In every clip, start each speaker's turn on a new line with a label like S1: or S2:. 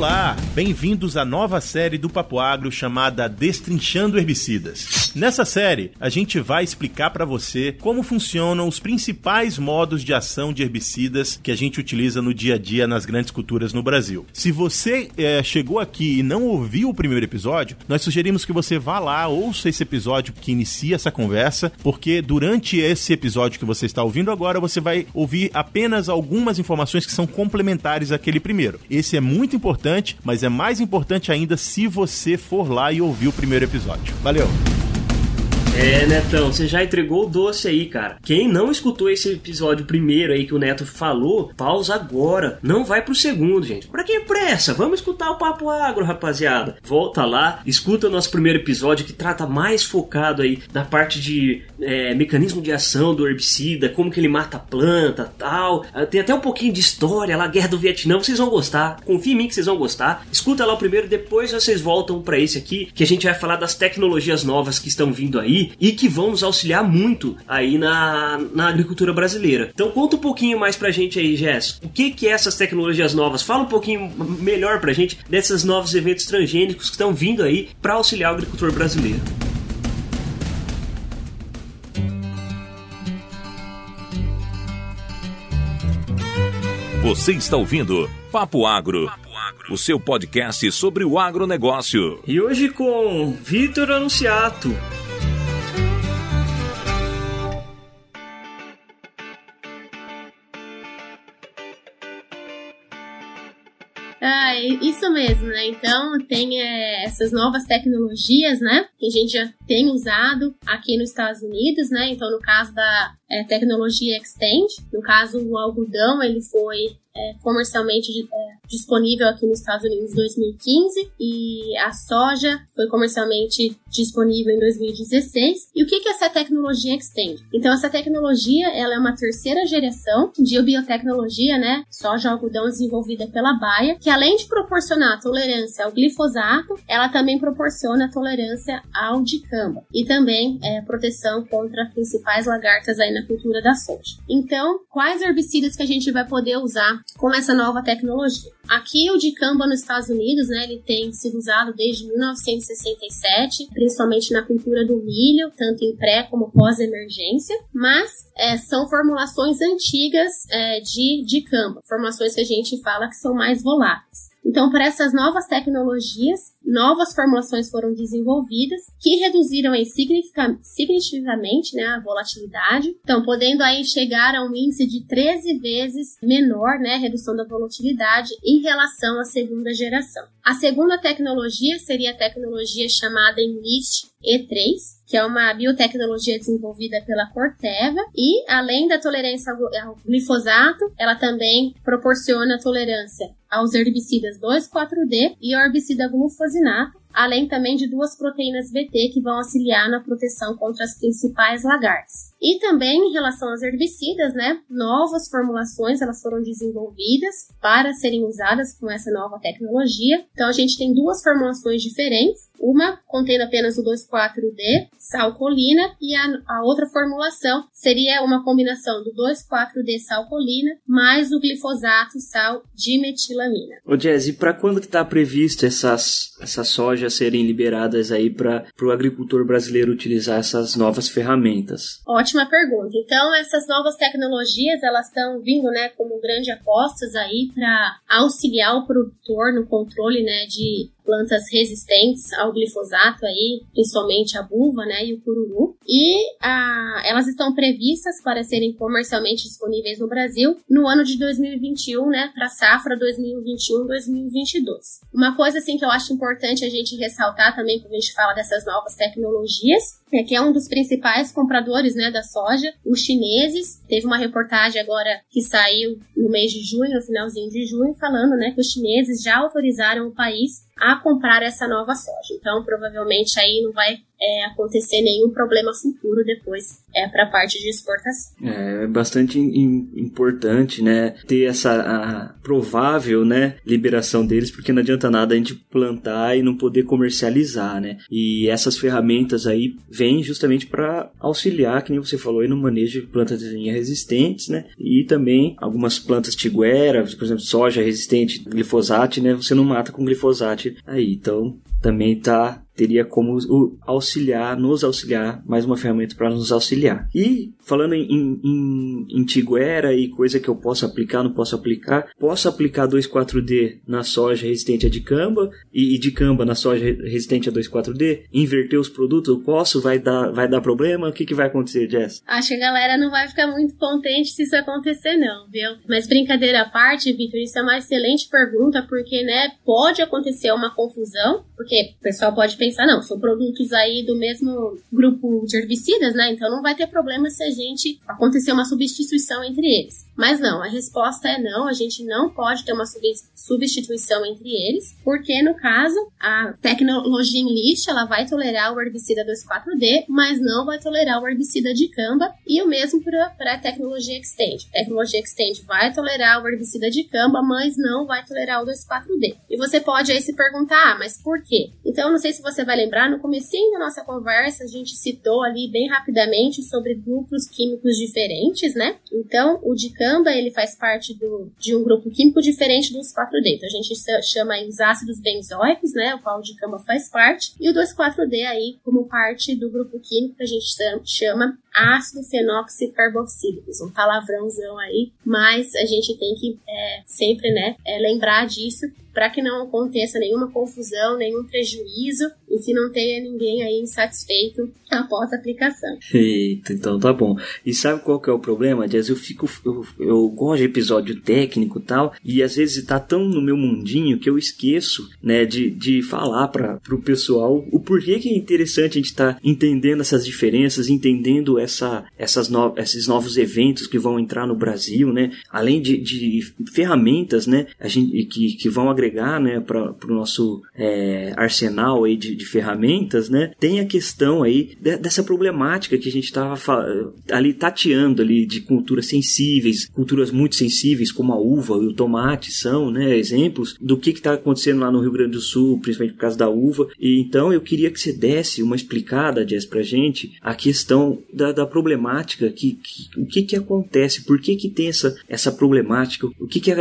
S1: Olá, bem-vindos à nova série do Papo Agro chamada Destrinchando Herbicidas. Nessa série, a gente vai explicar para você como funcionam os principais modos de ação de herbicidas que a gente utiliza no dia a dia nas grandes culturas no Brasil. Se você é, chegou aqui e não ouviu o primeiro episódio, nós sugerimos que você vá lá, ouça esse episódio que inicia essa conversa, porque durante esse episódio que você está ouvindo agora, você vai ouvir apenas algumas informações que são complementares àquele primeiro. Esse é muito importante, mas é mais importante ainda se você for lá e ouvir o primeiro episódio. Valeu!
S2: É, Netão, você já entregou o doce aí, cara. Quem não escutou esse episódio primeiro aí que o Neto falou, pausa agora. Não vai pro segundo, gente. Pra que pressa? Vamos escutar o Papo Agro, rapaziada. Volta lá, escuta o nosso primeiro episódio que trata mais focado aí na parte de é, mecanismo de ação do herbicida, como que ele mata a planta, tal. Ah, tem até um pouquinho de história lá, Guerra do Vietnã, vocês vão gostar. Confia em mim que vocês vão gostar. Escuta lá o primeiro, depois vocês voltam para esse aqui, que a gente vai falar das tecnologias novas que estão vindo aí e que vão nos auxiliar muito aí na, na agricultura brasileira. Então conta um pouquinho mais pra gente aí, Jess. O que que é essas tecnologias novas? Fala um pouquinho melhor pra gente desses novos eventos transgênicos que estão vindo aí para auxiliar o agricultor brasileiro.
S3: Você está ouvindo Papo Agro, o seu podcast sobre o agronegócio.
S2: E hoje com Vitor Anunciato.
S4: Isso mesmo, né? Então tem é, essas novas tecnologias, né? Que a gente já tem usado aqui nos Estados Unidos, né? Então no caso da é, tecnologia Extend, no caso o algodão ele foi é, comercialmente é, disponível aqui nos Estados Unidos em 2015 e a soja foi comercialmente disponível em 2016. E o que, que é essa tecnologia Extend? Então, essa tecnologia ela é uma terceira geração de biotecnologia, né? Soja algodão desenvolvida pela Baia, que além de proporcionar tolerância ao glifosato, ela também proporciona tolerância ao dicamba e também é, proteção contra principais lagartas aí na cultura da soja. Então, quais herbicidas que a gente vai poder usar com essa nova tecnologia? Aqui o dicamba nos Estados Unidos, né, ele tem sido usado desde 1967, principalmente na cultura do milho, tanto em pré como pós-emergência, mas é, são formulações antigas é, de dicamba, formulações que a gente fala que são mais voláteis. Então, para essas novas tecnologias, novas formulações foram desenvolvidas que reduziram significativamente né, a volatilidade, então podendo aí chegar a um índice de 13 vezes menor, né, redução da volatilidade em relação à segunda geração. A segunda tecnologia seria a tecnologia chamada Enlist E3, que é uma biotecnologia desenvolvida pela Corteva e além da tolerância ao glifosato, ela também proporciona tolerância aos herbicidas 2,4-D e ao herbicida glufosinato, além também de duas proteínas BT que vão auxiliar na proteção contra as principais lagartas. E também em relação aos herbicidas, né, novas formulações elas foram desenvolvidas para serem usadas com essa nova tecnologia. Então a gente tem duas formulações diferentes, uma contendo apenas o 2,4-D, salcolina, e a, a outra formulação seria uma combinação do 2,4-D salcolina mais o glifosato sal dimetilamina.
S2: Ô Jazz, e para quando que está previsto essas, essas sojas serem liberadas aí para o agricultor brasileiro utilizar essas novas ferramentas?
S4: Ótima pergunta. Então, essas novas tecnologias, elas estão vindo, né, como grandes apostas aí para auxiliar o produtor no controle, né, de plantas resistentes ao glifosato aí, principalmente a buva, né, e o cururu. E a, elas estão previstas para serem comercialmente disponíveis no Brasil no ano de 2021, né, para safra 2021-2022. Uma coisa assim que eu acho importante a gente ressaltar também quando a gente fala dessas novas tecnologias é que é um dos principais compradores, né, da soja, os chineses. Teve uma reportagem agora que saiu no mês de junho, no finalzinho de junho, falando, né, que os chineses já autorizaram o país a comprar essa nova soja. Então, provavelmente aí não vai é, acontecer nenhum problema futuro depois é, para a parte de exportação.
S2: É, é bastante importante, né, ter essa provável, né, liberação deles, porque não adianta nada a gente plantar e não poder comercializar, né? E essas ferramentas aí vêm justamente para auxiliar, que nem você falou, aí, no manejo de plantas resistentes, né? E também algumas plantas tiguera, por exemplo, soja resistente, glifosato, né? Você não mata com glifosato aí. Então, também tá teria como auxiliar, nos auxiliar, mais uma ferramenta para nos auxiliar. E falando em, em, em e coisa que eu posso aplicar, não posso aplicar, posso aplicar 2,4-D na soja resistente a dicamba e, e dicamba na soja resistente a 2,4-D, inverter os produtos, eu posso, vai dar, vai dar problema? O que, que vai acontecer, Jess?
S4: Acho que a galera não vai ficar muito contente se isso acontecer, não, viu? Mas brincadeira à parte, Vitor, isso é uma excelente pergunta, porque, né, pode acontecer uma confusão, porque o pessoal pode pensar pensar, não, são produtos aí do mesmo grupo de herbicidas, né? Então não vai ter problema se a gente acontecer uma substituição entre eles. Mas não, a resposta é não, a gente não pode ter uma substituição entre eles, porque no caso, a tecnologia Enlist, ela vai tolerar o herbicida 2,4-D, mas não vai tolerar o herbicida de camba, e o mesmo para a tecnologia Extend. Tecnologia Extend vai tolerar o herbicida de camba, mas não vai tolerar o 2,4-D. E você pode aí se perguntar, ah, mas por quê? Então, não sei se você você vai lembrar, no comecinho da nossa conversa, a gente citou ali bem rapidamente sobre grupos químicos diferentes, né? Então, o dicamba, ele faz parte do, de um grupo químico diferente dos 4D. Então, a gente chama aí os ácidos benzoicos, né? O qual o dicamba faz parte. E o 2,4-D aí como parte do grupo químico a gente chama ácido fenoxicarboxílicos, um palavrãozão aí, mas a gente tem que é, sempre, né, é, lembrar disso para que não aconteça nenhuma confusão, nenhum prejuízo e que não tenha ninguém aí insatisfeito após a aplicação.
S2: Eita, então tá bom. E sabe qual que é o problema, Jazz? Eu fico, eu, eu gosto de episódio técnico e tal, e às vezes tá tão no meu mundinho que eu esqueço, né, de, de falar para pro pessoal o porquê que é interessante a gente estar tá entendendo essas diferenças, entendendo essa, essas no, esses novos eventos que vão entrar no Brasil, né? Além de, de ferramentas, né? A gente, que, que vão agregar, né? Para o nosso é, arsenal aí de, de, ferramentas, né? Tem a questão aí de, dessa problemática que a gente estava ali tateando ali de culturas sensíveis, culturas muito sensíveis como a uva e o tomate são, né? Exemplos do que está acontecendo lá no Rio Grande do Sul, principalmente por causa da uva. E então eu queria que você desse uma explicada, Jess, para gente a questão da da, problemática, que, que, o que que acontece, por que que tem essa, essa problemática, o que que uh,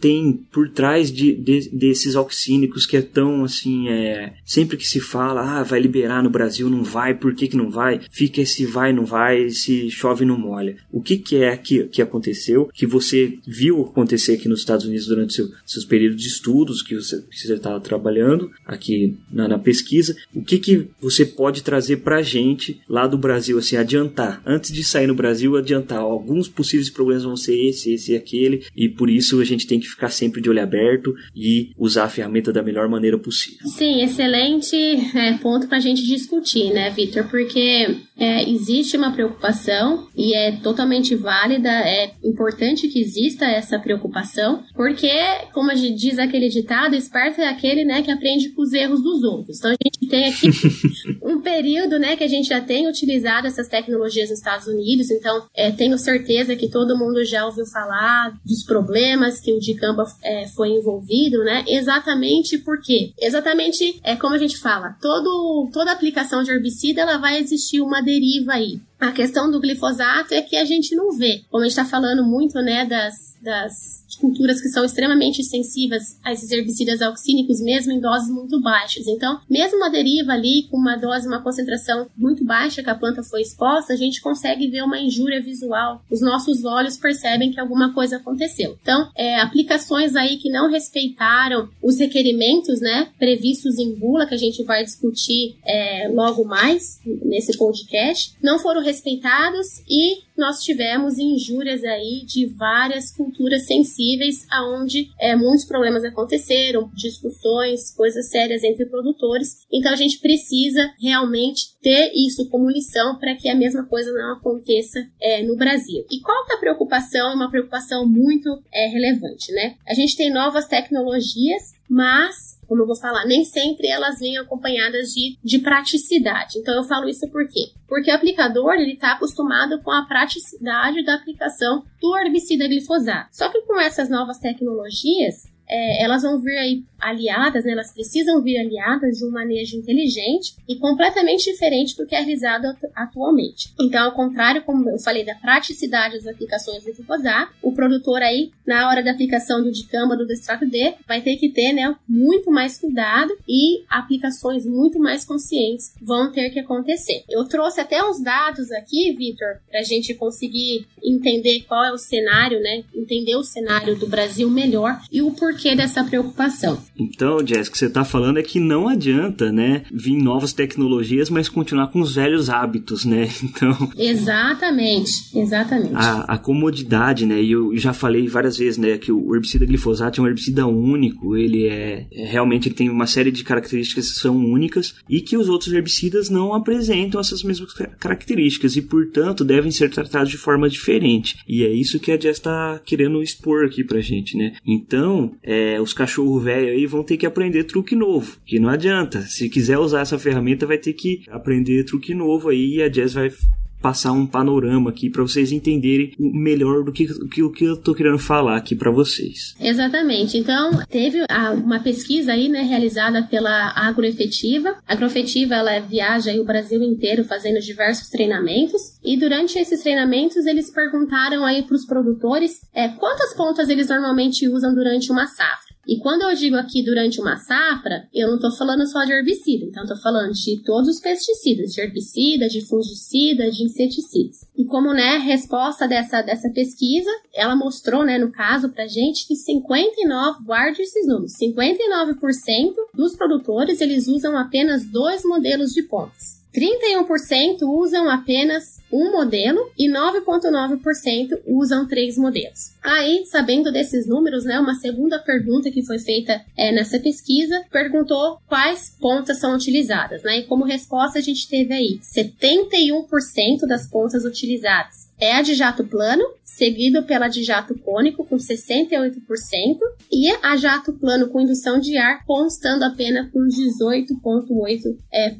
S2: tem por trás de, de, desses oxínicos que é tão assim, é, sempre que se fala, ah, vai liberar no Brasil, não vai, por que que não vai, fica esse vai, não vai, se chove, não molha. O que que é que, que aconteceu, que você viu acontecer aqui nos Estados Unidos durante seu, seus períodos de estudos que você estava trabalhando aqui na, na pesquisa, o que que você pode trazer pra gente lá do Brasil, assim, adiantar, antes de sair no Brasil, adiantar. Alguns possíveis problemas vão ser esse, esse e aquele, e por isso a gente tem que ficar sempre de olho aberto e usar a ferramenta da melhor maneira possível.
S4: Sim, excelente é, ponto para a gente discutir, né, Victor? Porque é, existe uma preocupação e é totalmente válida, é importante que exista essa preocupação, porque, como a gente diz aquele ditado, esperto é aquele né, que aprende com os erros dos outros. Então a gente tem aqui um período né, que a gente já tem utilizado essas tecnologias nos Estados Unidos, então é, tenho certeza que todo mundo já ouviu falar dos problemas que o dicamba é, foi envolvido, né? Exatamente por quê? Exatamente é como a gente fala, todo, toda aplicação de herbicida ela vai existir uma deriva aí. A questão do glifosato é que a gente não vê. Como a gente está falando muito, né, das, das culturas que são extremamente sensíveis a esses herbicidas auxínicos, mesmo em doses muito baixas. Então, mesmo uma deriva ali com uma dose, uma concentração muito baixa que a planta foi exposta, a gente consegue ver uma injúria visual. Os nossos olhos percebem que alguma coisa aconteceu. Então, é, aplicações aí que não respeitaram os requerimentos, né, previstos em bula, que a gente vai discutir é, logo mais nesse podcast, não foram respeitados e nós tivemos injúrias aí de várias culturas sensíveis, aonde é, muitos problemas aconteceram, discussões, coisas sérias entre produtores. Então a gente precisa realmente ter isso como lição para que a mesma coisa não aconteça é, no Brasil. E qual que é a preocupação? É uma preocupação muito é, relevante, né? A gente tem novas tecnologias mas como eu vou falar, nem sempre elas vêm acompanhadas de, de praticidade. Então eu falo isso por quê? Porque o aplicador ele está acostumado com a praticidade da aplicação do herbicida glifosato. Só que com essas novas tecnologias, é, elas vão vir aí aliadas, né, elas precisam vir aliadas de um manejo inteligente e completamente diferente do que é realizado atualmente. Então, ao contrário, como eu falei, da praticidade das aplicações de glifosato, o produtor aí, na hora da aplicação do dicamba, do extrato D, vai ter que ter, né, muito mais cuidado e aplicações muito mais conscientes vão ter que acontecer. Eu trouxe até uns dados aqui, Vitor, para a gente conseguir entender qual é o cenário, né, entender o cenário do Brasil melhor e o porquê dessa preocupação.
S2: Então, Jess, o que você está falando é que não adianta, né, vir novas tecnologias, mas continuar com os velhos hábitos, né? Então.
S4: Exatamente, exatamente.
S2: A, a comodidade, né? E eu já falei várias vezes, né, que o herbicida glifosato é um herbicida único. Ele é, é realmente ele tem uma série de características que são únicas e que os outros herbicidas não apresentam essas mesmas características e, portanto, devem ser tratados de forma diferente. E é isso que a Jess está querendo expor aqui pra gente, né? Então, é, os cachorro velho aí vão ter que aprender truque novo, que não adianta. Se quiser usar essa ferramenta, vai ter que aprender truque novo aí e a Jazz vai passar um panorama aqui para vocês entenderem melhor do que, o que eu tô querendo falar aqui para vocês.
S4: Exatamente. Então, teve uma pesquisa aí, né, realizada pela Agroefetiva. A Agroefetiva, ela viaja aí o Brasil inteiro fazendo diversos treinamentos e durante esses treinamentos eles perguntaram aí para os produtores é, quantas pontas eles normalmente usam durante uma safra. E quando eu digo aqui durante uma safra, eu não estou falando só de herbicida, então estou falando de todos os pesticidas, de herbicida, de fungicida, de inseticidas. E como, né, resposta dessa, dessa pesquisa, ela mostrou, né, no caso pra gente, que 59, guarde esses números, 59% dos produtores, eles usam apenas dois modelos de pontas. 31% usam apenas um modelo e 9,9% usam três modelos. Aí, sabendo desses números, né, uma segunda pergunta que foi feita é, nessa pesquisa perguntou quais pontas são utilizadas, né? E como resposta a gente teve aí 71% das pontas utilizadas é a de jato plano, seguido pela de jato cônico com 68% e a jato plano com indução de ar constando apenas com 18,8%. É,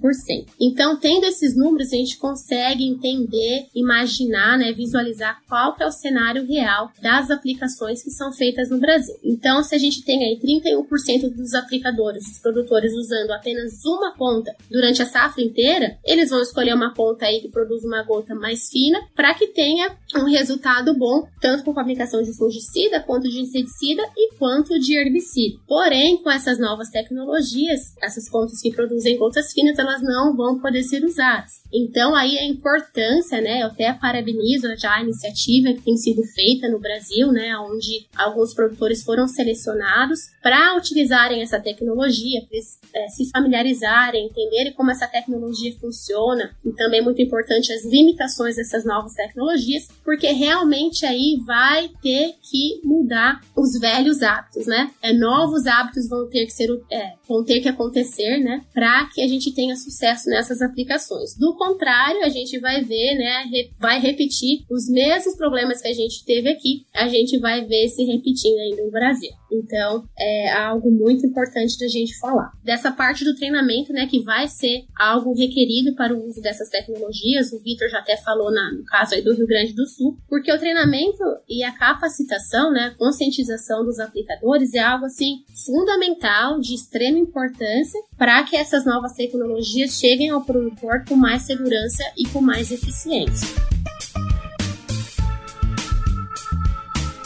S4: então, tendo esses números, a gente consegue entender, imaginar, né, visualizar qual é o cenário real das aplicações que são feitas no Brasil. Então, se a gente tem aí 31% dos aplicadores, dos produtores usando apenas uma ponta durante a safra inteira, eles vão escolher uma ponta aí que produz uma gota mais fina para que tenha um resultado bom, tanto com a aplicação de fungicida, quanto de inseticida e quanto de herbicida. Porém, com essas novas tecnologias, essas pontas que produzem gotas finas, elas não vão poder ser usadas. Então, aí a importância, né, eu até parabenizo já a iniciativa que tem sido feita no Brasil, né, onde alguns produtores foram selecionados para utilizarem essa tecnologia, para é, se familiarizarem, entenderem como essa tecnologia funciona e também muito importante as limitações dessas novas tecnologias, porque realmente aí vai ter que mudar os velhos hábitos, né? É, novos hábitos vão ter que ser, é, vão ter que acontecer, né, para que a gente tenha sucesso nessas aplicações. Do contrário, a gente vai ver, né, vai repetir os mesmos problemas que a gente teve aqui, a gente vai ver se repetindo ainda no Brasil. Então, é algo muito importante da gente falar. Dessa parte do treinamento, né, que vai ser algo requerido para o uso dessas tecnologias, o Vitor já até falou na, no caso aí do Rio Grande do Sul, porque o treinamento e a capacitação, né, conscientização dos aplicadores é algo assim fundamental, de extrema importância para que essas novas tecnologias cheguem ao produtor com mais segurança e com mais eficiência.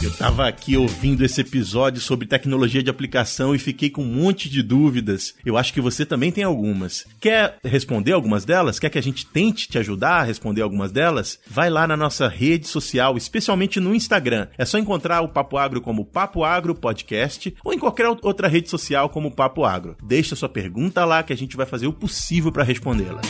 S1: Eu estava aqui ouvindo esse episódio sobre tecnologia de aplicação e fiquei com um monte de dúvidas. Eu acho que você também tem algumas. Quer responder algumas delas? Quer que a gente tente te ajudar a responder algumas delas? Vai lá na nossa rede social, especialmente no Instagram. É só encontrar o Papo Agro como Papo Agro Podcast ou em qualquer outra rede social como Papo Agro. Deixa sua pergunta lá que a gente vai fazer o possível para respondê-la.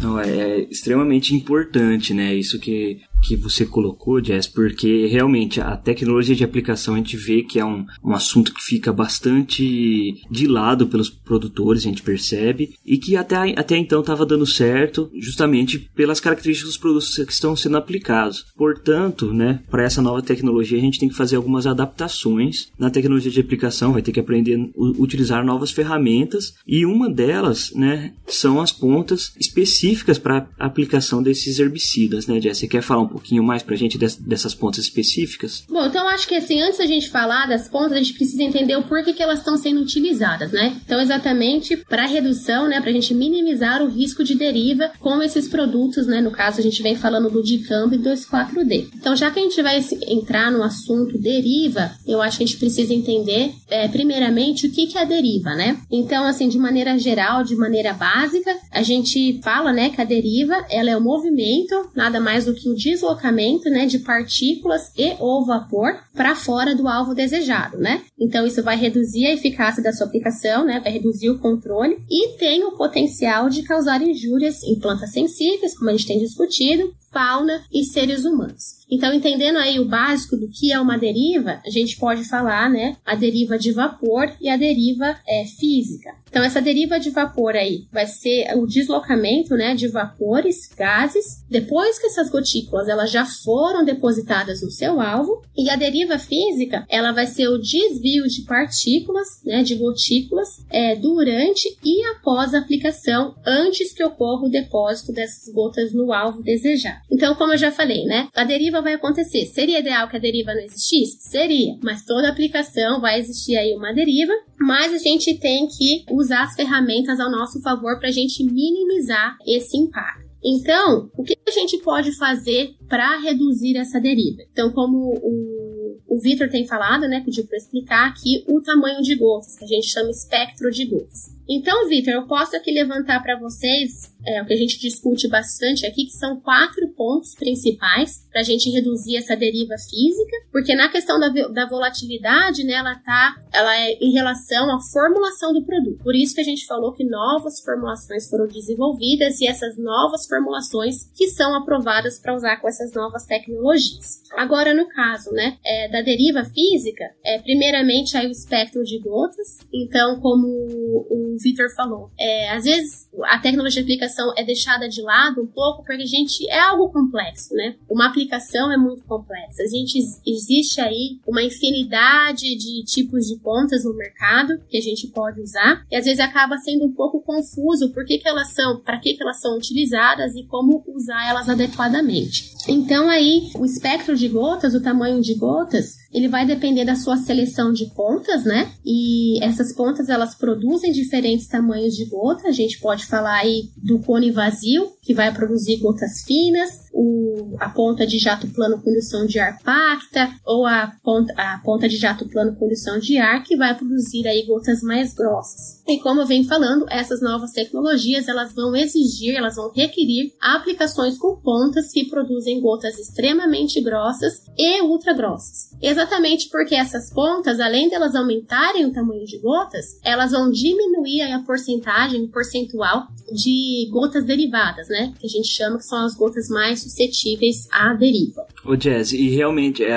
S2: Não, é, é extremamente importante, né? Isso que que você colocou, Jess, porque realmente a tecnologia de aplicação a gente vê que é um, um assunto que fica bastante de lado pelos produtores, a gente percebe, e que até, até então estava dando certo, justamente pelas características dos produtos que estão sendo aplicados. Portanto, né, para essa nova tecnologia a gente tem que fazer algumas adaptações na tecnologia de aplicação, vai ter que aprender a utilizar novas ferramentas, e uma delas, né, são as pontas específicas para aplicação desses herbicidas, né, Jess? Você quer falar um pouquinho mais para a gente dessas pontas específicas?
S4: Bom, então acho que assim, antes da gente falar das pontas, a gente precisa entender o porquê que elas estão sendo utilizadas, né? Então, exatamente para redução, né, para a gente minimizar o risco de deriva com esses produtos, né? No caso, a gente vem falando do Dicamp e 2,4-D. Então, já que a gente vai entrar no assunto deriva, eu acho que a gente precisa entender, é, primeiramente, o que, que é a deriva, né? Então, assim, de maneira geral, de maneira básica, a gente fala, né, que a deriva, ela é o movimento, nada mais do que o deslocamento, né, de partículas e ou vapor para fora do alvo desejado, né? Então, isso vai reduzir a eficácia da sua aplicação, né, vai reduzir o controle e tem o potencial de causar injúrias em plantas sensíveis, como a gente tem discutido, fauna e seres humanos. Então, entendendo aí o básico do que é uma deriva, a gente pode falar, né, a deriva de vapor e a deriva é, física. Então, essa deriva de vapor aí vai ser o deslocamento, né, de vapores, gases, depois que essas gotículas elas já foram depositadas no seu alvo, e a deriva física, ela vai ser o desvio de partículas, né, de gotículas, é, durante e após a aplicação, antes que ocorra o depósito dessas gotas no alvo desejado. Então, como eu já falei, né, a deriva vai acontecer. Seria ideal que a deriva não existisse? Seria, mas toda aplicação vai existir aí uma deriva, mas a gente tem que usar as ferramentas ao nosso favor para a gente minimizar esse impacto. Então, o que a gente pode fazer para reduzir essa deriva? Então, como o, o Vitor tem falado, né, pediu para explicar aqui o tamanho de gotas, que a gente chama espectro de gotas. Então, Vitor, eu posso aqui levantar para vocês é, o que a gente discute bastante aqui, que são quatro pontos principais para a gente reduzir essa deriva física, porque na questão da, da volatilidade, né, ela tá, ela é em relação à formulação do produto. Por isso que a gente falou que novas formulações foram desenvolvidas e essas novas formulações que são aprovadas para usar com essas novas tecnologias. Agora, no caso, né, é, da deriva física, é primeiramente aí o espectro de gotas. Então, como o Victor falou. É, às vezes a tecnologia de aplicação é deixada de lado um pouco porque a gente é algo complexo, né? Uma aplicação é muito complexa. A gente existe aí uma infinidade de tipos de pontas no mercado que a gente pode usar e às vezes acaba sendo um pouco confuso por que, que elas são, para que, que elas são utilizadas e como usar elas adequadamente. Então aí o espectro de gotas, o tamanho de gotas, ele vai depender da sua seleção de pontas, né? E essas pontas elas produzem diferentes tamanhos de gota. A gente pode falar aí do cone vazio, que vai produzir gotas finas, o, a ponta de jato plano com condução de ar pacta, ou a ponta, a ponta de jato plano com condução de ar, que vai produzir aí gotas mais grossas. E como eu venho falando, essas novas tecnologias elas vão exigir, elas vão requerir aplicações com pontas que produzem gotas extremamente grossas e ultra grossas. Exatamente porque essas pontas, além delas aumentarem o tamanho de gotas, elas vão diminuir a porcentagem percentual de gotas derivadas, né? Que a gente chama que são as gotas mais suscetíveis à deriva.
S2: O Jazz, e realmente é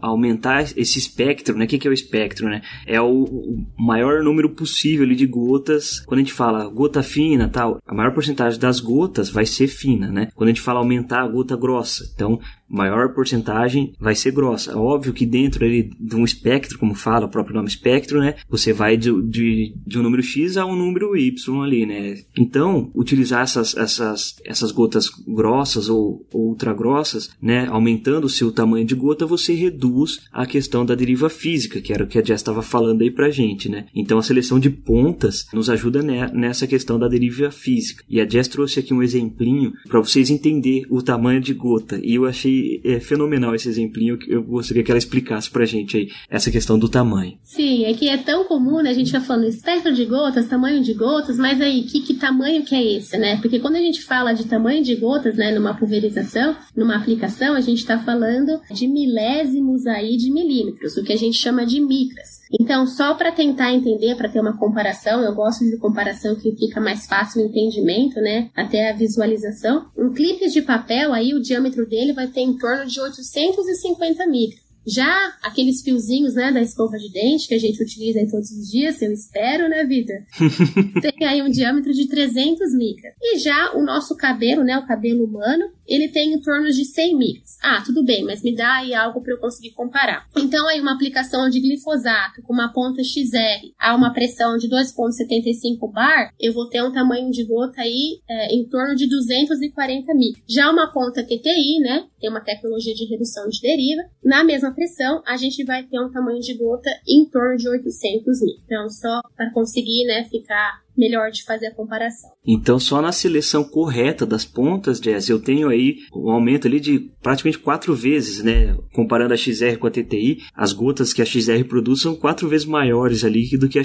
S2: aumentar esse espectro, né? O que, que é o espectro, né? É o, o, maior número possível de gotas. Quando a gente fala gota fina, tal, a maior porcentagem das gotas vai ser fina, né? Quando a gente fala aumentar a gota grossa, então maior porcentagem vai ser grossa. Óbvio que dentro ali de um espectro, como fala o próprio nome espectro, né? Você vai de, de, de um número X a um número Y ali, né? Então, utilizar essas, essas, essas gotas grossas ou, ou ultra grossas, né? Aumentando o seu tamanho de gota, você reduz a questão da deriva física, que era o que a Jess estava falando aí pra gente, né? Então, a seleção de pontas nos ajuda nessa questão da deriva física. E a Jess trouxe aqui um exemplinho para vocês entenderem o tamanho de gota. E eu achei é fenomenal esse exemplinho eu gostaria que ela explicasse pra gente aí, essa questão do tamanho.
S4: Sim, é que é tão comum, né? A gente vai falando espectro de gotas, tamanho de gotas, mas aí, que, que tamanho que é esse, né? Porque quando a gente fala de tamanho de gotas, né, numa pulverização, numa aplicação, a gente está falando de milésimos aí de milímetros, o que a gente chama de micras. Então, só para tentar entender, para ter uma comparação, eu gosto de comparação que fica mais fácil o entendimento, né, até a visualização. Um clipe de papel aí, o diâmetro dele vai ter em torno de 850 micras. Já aqueles fiozinhos, né, da escova de dente que a gente utiliza em todos os dias, eu espero, né, Vitor? tem aí um diâmetro de 300 micras. E já o nosso cabelo, né, o cabelo humano, ele tem em torno de 100 micras. Ah, tudo bem, mas me dá aí algo para eu conseguir comparar. Então, aí uma aplicação de glifosato com uma ponta XR a uma pressão de 2,75 bar, eu vou ter um tamanho de gota aí é, em torno de 240 micras. Já uma ponta QTI, né, tem uma tecnologia de redução de deriva, na mesma pressão, a gente vai ter um tamanho de gota em torno de 800 micras. Então, só para conseguir, né, ficar melhor de fazer a comparação.
S2: Então, só na seleção correta das pontas, Jess, eu tenho aí um aumento ali de praticamente quatro vezes, né? Comparando a XR com a TTI, as gotas que a XR produz são quatro vezes maiores ali do que a,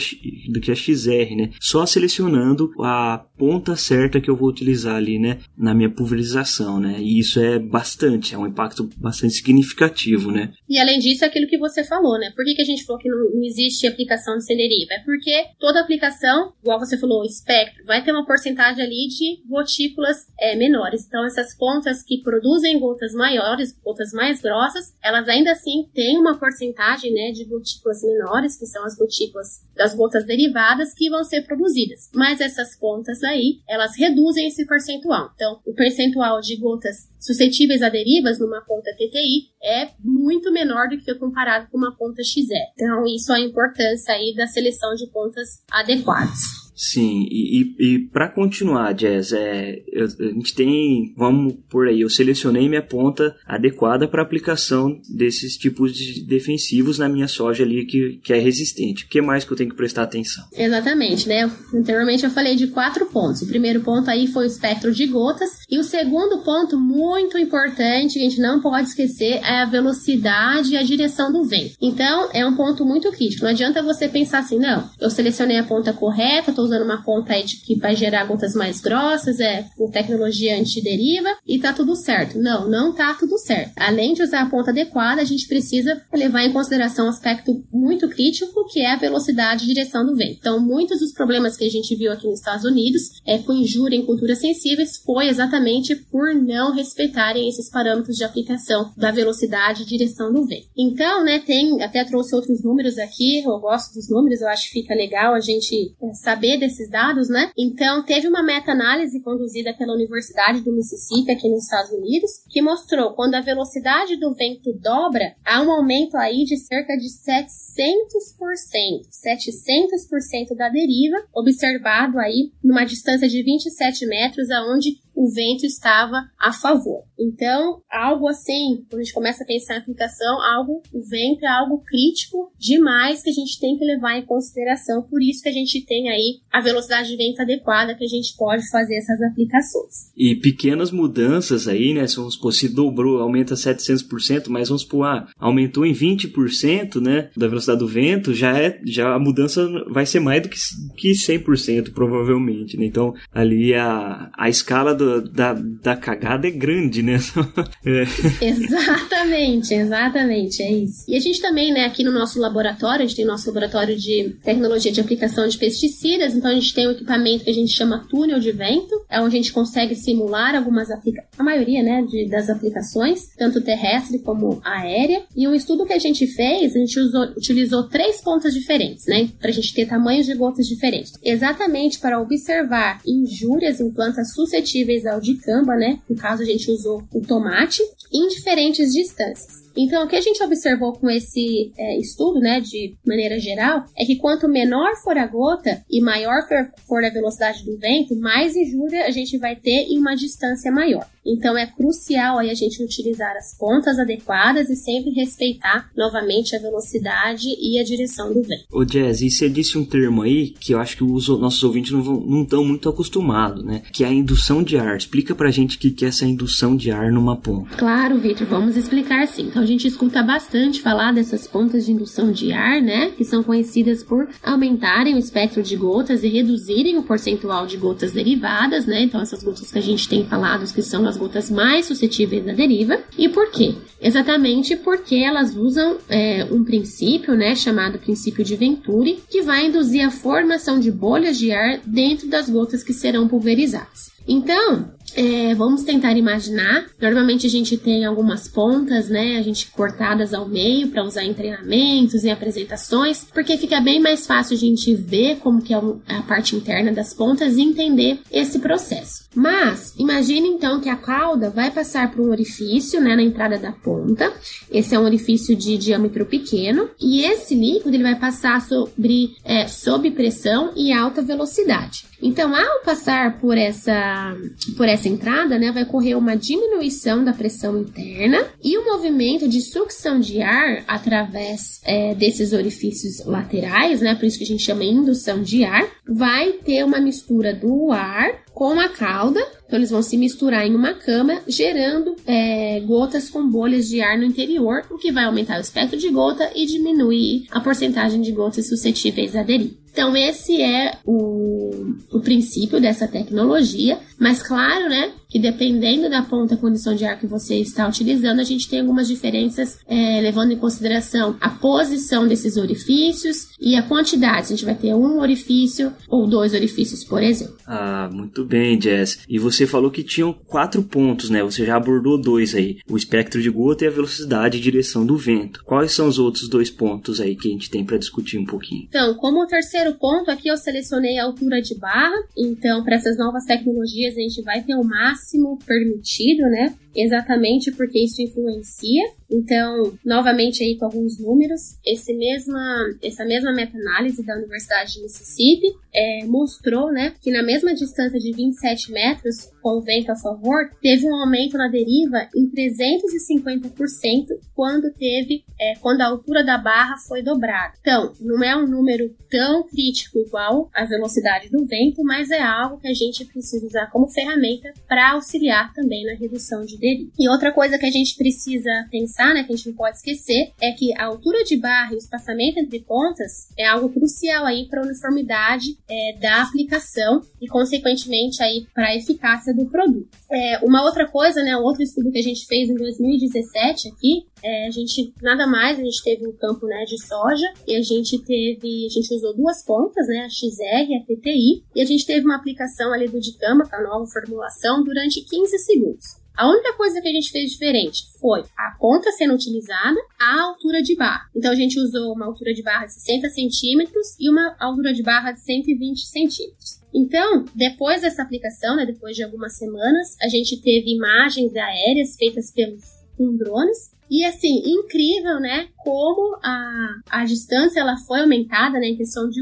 S2: do que a XR, né? Só selecionando a ponta certa que eu vou utilizar ali, né? Na minha pulverização, né? E isso é bastante, é um impacto bastante significativo, né?
S4: E além disso, é aquilo que você falou, né? Por que, que a gente falou que não, não existe aplicação de celeriva? É porque toda aplicação, igual você falou, espectro, vai ter uma porcentagem ali de gotículas é, menores. Então, essas pontas que produzem gotas maiores, gotas mais grossas, elas ainda assim têm uma porcentagem né, de gotículas menores, que são as gotículas das gotas derivadas, que vão ser produzidas. Mas essas pontas aí, elas reduzem esse percentual. Então, o percentual de gotas suscetíveis a derivas numa ponta TTI é muito menor do que comparado com uma ponta XE. Então, isso é a importância aí da seleção de pontas adequadas.
S2: Sim, e, e, e para continuar, Jazz, é, eu, a gente tem, vamos por aí, eu selecionei minha ponta adequada para aplicação desses tipos de defensivos na minha soja ali que, que é resistente. O que mais que eu tenho que prestar atenção?
S4: Exatamente, né? Anteriormente eu falei de quatro pontos. O primeiro ponto aí foi o espectro de gotas, e o segundo ponto muito importante, que a gente não pode esquecer, é a velocidade e a direção do vento. Então, é um ponto muito crítico. Não adianta você pensar assim, não, eu selecionei a ponta correta, estou usando uma ponta aí de, que vai gerar gotas mais grossas, é com tecnologia antideriva e tá tudo certo. Não, não tá tudo certo. Além de usar a ponta adequada, a gente precisa levar em consideração um aspecto muito crítico, que é a velocidade e direção do vento. Então, muitos dos problemas que a gente viu aqui nos Estados Unidos é, com injúria em culturas sensíveis foi exatamente por não respeitarem esses parâmetros de aplicação da velocidade e direção do vento. Então, né, tem, até trouxe outros números aqui, eu gosto dos números, eu acho que fica legal a gente é, saber desses dados, né? Então, teve uma meta-análise conduzida pela Universidade do Mississippi, aqui nos Estados Unidos, que mostrou quando a velocidade do vento dobra, há um aumento aí de cerca de 700%. 700% da deriva, observado aí numa distância de 27 metros, aonde o vento estava a favor. Então, algo assim, quando a gente começa a pensar em aplicação, algo, o vento é algo crítico demais que a gente tem que levar em consideração. Por isso que a gente tem aí a velocidade de vento adequada que a gente pode fazer essas aplicações.
S2: E pequenas mudanças aí, né? Se vamos supor, se dobrou, aumenta 700%, mas vamos supor, ah, aumentou em 20%, né? Da velocidade do vento, já é, já a mudança vai ser mais do que, que 100%, provavelmente, né? Então, ali a, a escala do, da, da cagada é grande, né?
S4: é. Exatamente, exatamente, é isso. E a gente também, né, aqui no nosso laboratório, a gente tem o nosso laboratório de tecnologia de aplicação de pesticidas, então a gente tem um equipamento que a gente chama túnel de vento, é onde a gente consegue simular algumas aplicações, a maioria, né, de, das aplicações, tanto terrestre como aérea. E um estudo que a gente fez, a gente usou, utilizou três pontas diferentes, né, para a gente ter tamanhos de gotas diferentes, exatamente para observar injúrias em plantas suscetíveis ao dicamba, né? No caso, a gente usou o tomate em diferentes distâncias. Então, o que a gente observou com esse é, estudo, né, de maneira geral, é que quanto menor for a gota e maior for a velocidade do vento, mais injúria a gente vai ter em uma distância maior. Então, é crucial aí a gente utilizar as pontas adequadas e sempre respeitar novamente a velocidade e a direção do vento.
S2: Ô Jazz, e você disse um termo aí que eu acho que os nossos ouvintes não estão muito acostumados, né? Que é a indução de ar Zanardi, explica pra gente o que é essa indução de ar numa ponta.
S4: Claro, Vitor, vamos explicar sim. Então a gente escuta bastante falar dessas pontas de indução de ar, né? Que são conhecidas por aumentarem o espectro de gotas e reduzirem o percentual de gotas derivadas, né? Então essas gotas que a gente tem falado que são as gotas mais suscetíveis à deriva. E por quê? Exatamente porque elas usam é, um princípio, né, chamado princípio de Venturi, que vai induzir a formação de bolhas de ar dentro das gotas que serão pulverizadas. Então, é, vamos tentar imaginar. Normalmente a gente tem algumas pontas, né? A gente cortadas ao meio para usar em treinamentos e apresentações, porque fica bem mais fácil a gente ver como que é a parte interna das pontas e entender esse processo. Mas imagine então que a cauda vai passar por um orifício, né, na entrada da ponta. Esse é um orifício de diâmetro pequeno e esse líquido ele vai passar sobre é, sob pressão e alta velocidade. Então, ao passar por essa, por essa entrada, né, vai ocorrer uma diminuição da pressão interna e o movimento de sucção de ar através é, desses orifícios laterais, né, por isso que a gente chama indução de ar, vai ter uma mistura do ar com a cauda. Então, eles vão se misturar em uma cama, gerando é, gotas com bolhas de ar no interior, o que vai aumentar o espectro de gota e diminuir a porcentagem de gotas suscetíveis a aderir. Então, esse é o, o princípio dessa tecnologia, mas claro, né, que dependendo da ponta condição de ar que você está utilizando, a gente tem algumas diferenças é, levando em consideração a posição desses orifícios e a quantidade. A gente vai ter um orifício ou dois orifícios, por exemplo.
S2: Ah, muito bem, Jess. E você falou que tinham quatro pontos, né? Você já abordou dois aí: o espectro de gota e a velocidade e direção do vento. Quais são os outros dois pontos aí que a gente tem para discutir um pouquinho?
S4: Então, como o terceiro terceiro ponto, aqui eu selecionei a altura de barra. Então, para essas novas tecnologias, a gente vai ter o máximo permitido, né? Exatamente porque isso influencia. Então, novamente aí com alguns números, esse mesma, essa mesma meta-análise da Universidade de Mississippi é, mostrou né, que na mesma distância de 27 metros, com o vento a favor, teve um aumento na deriva em 350% quando teve, é, quando a altura da barra foi dobrada. Então, não é um número tão crítico igual a velocidade do vento, mas é algo que a gente precisa usar como ferramenta para auxiliar também na redução de E outra coisa que a gente precisa pensar, né, que a gente não pode esquecer, é que a altura de barra e o espaçamento entre pontas é algo crucial aí para a uniformidade é, da aplicação e, consequentemente, aí para a eficácia do produto. É, uma outra coisa, né, um outro estudo que a gente fez em 2017 aqui, é, a gente nada mais, a gente teve um campo né, de soja e a gente teve, a gente usou duas pontas, né, a XR e a TTI, e a gente teve uma aplicação ali do dicamba, com a nova formulação, durante 15 segundos. A única coisa que a gente fez diferente foi a ponta sendo utilizada, a altura de barra. Então a gente usou uma altura de barra de 60 centímetros e uma altura de barra de 120 centímetros. Então, depois dessa aplicação, né, depois de algumas semanas, a gente teve imagens aéreas feitas pelos com drones e assim, incrível, né? Como a, a distância ela foi aumentada, né? Em questão de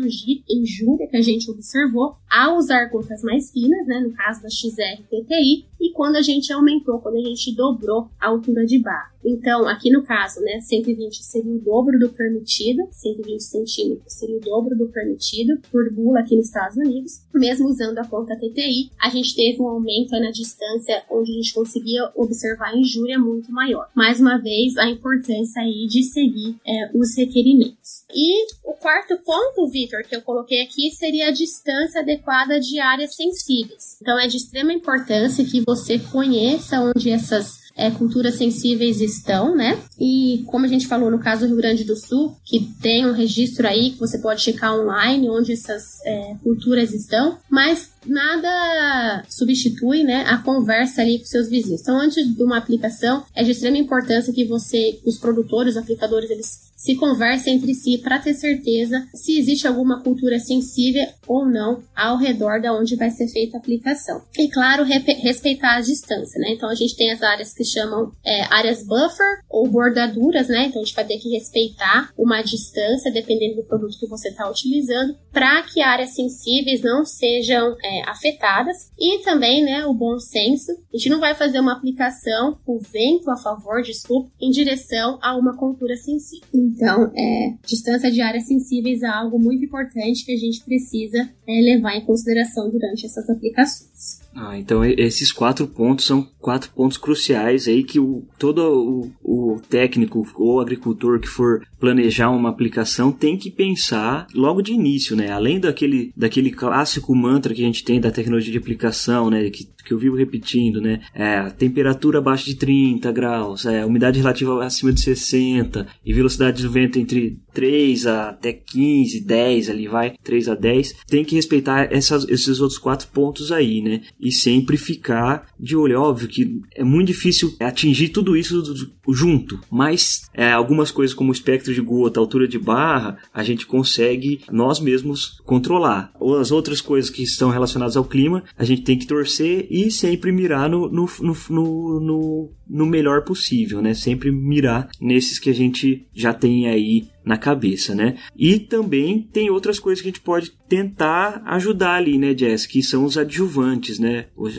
S4: injúria que a gente observou ao usar gotas mais finas, né? No caso da XR TTI, e quando a gente aumentou, quando a gente dobrou a altura de barra. Então, aqui no caso, né, 120 seria o dobro do permitido, 120 centímetros seria o dobro do permitido por bula aqui nos Estados Unidos. Mesmo usando a ponta TTI, a gente teve um aumento na distância onde a gente conseguia observar a injúria muito maior. Mais uma vez, a importância aí de seguir é, os requerimentos. E o quarto ponto, Vitor, que eu coloquei aqui seria a distância adequada de áreas sensíveis. Então, é de extrema importância que você conheça onde essas é, culturas sensíveis estão, né? E como a gente falou no caso do Rio Grande do Sul, que tem um registro aí que você pode checar online onde essas é, culturas estão, mas nada substitui, né, a conversa ali com seus vizinhos. Então, antes de uma aplicação, é de extrema importância que você, os produtores, os aplicadores, eles se conversem entre si para ter certeza se existe alguma cultura sensível ou não ao redor da onde vai ser feita a aplicação. E claro, respeitar a distância, né? Então a gente tem as áreas que chamam é, áreas buffer ou bordaduras, né? Então a gente vai ter que respeitar uma distância dependendo do produto que você está utilizando para que áreas sensíveis não sejam é, afetadas e também, né, o bom senso. A gente não vai fazer uma aplicação com vento a favor, desculpa, em direção a uma cultura sensível. Então, é, distância de áreas sensíveis é algo muito importante que a gente precisa é, levar em consideração durante essas aplicações.
S2: Ah, então esses quatro pontos são quatro pontos cruciais aí que o, todo o, o técnico ou agricultor que for planejar uma aplicação tem que pensar logo de início, né? Além daquele, daquele clássico mantra que a gente tem da tecnologia de aplicação, né? Que, que eu vivo repetindo, né? É, temperatura abaixo de 30 graus, é, umidade relativa acima de 60 e velocidade do vento entre 3 a até 15, 10 ali vai, 3 a 10. Tem que respeitar essas, esses outros quatro pontos aí, né? E sempre ficar de olho. Óbvio que é muito difícil atingir tudo isso junto, mas é, algumas coisas como o espectro de gota, altura de barra, a gente consegue nós mesmos controlar. As outras coisas que estão relacionadas ao clima, a gente tem que torcer e sempre mirar no, no, no, no, no melhor possível, né? Sempre mirar nesses que a gente já tem aí na cabeça, né? E também tem outras coisas que a gente pode tentar ajudar ali, né, Jess? Que são os adjuvantes, né? Os